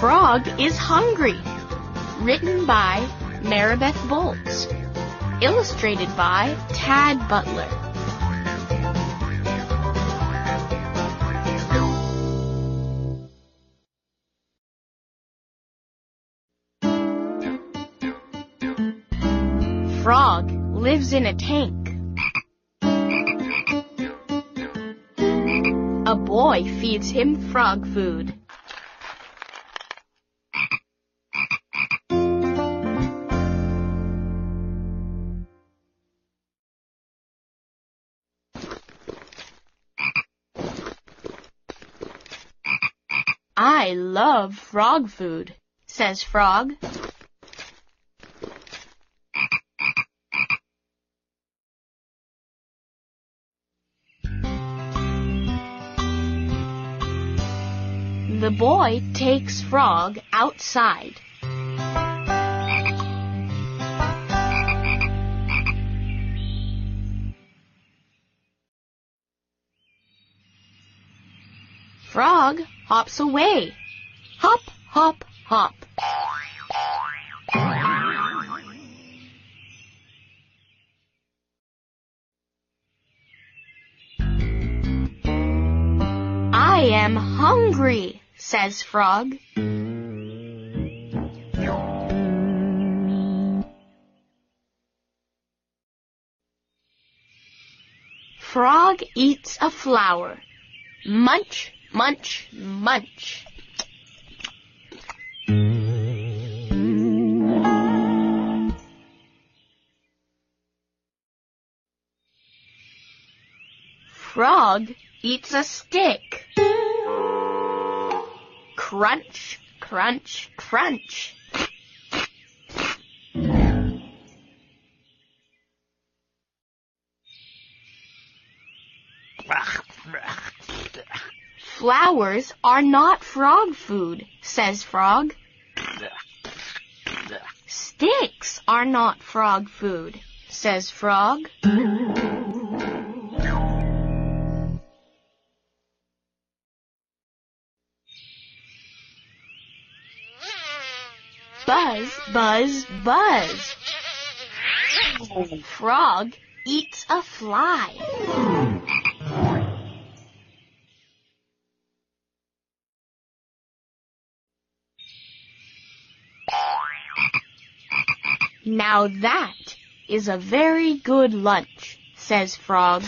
Frog is Hungry. Written by Maribeth Boelts. Illustrated by Tad Butler. Frog lives in a tank. A boy feeds him frog food. I love frog food, says Frog. The boy takes Frog outside. Frog hops away. Hop, hop, hop. I am hungry, says Frog. Frog eats a flower. Munch, munch, munch. Frog eats a stick. Crunch, crunch, crunch. Flowers are not frog food, says Frog. Sticks are not frog food, says Frog. Buzz, buzz, buzz. Frog eats a fly. Now that is a very good lunch, says Frog.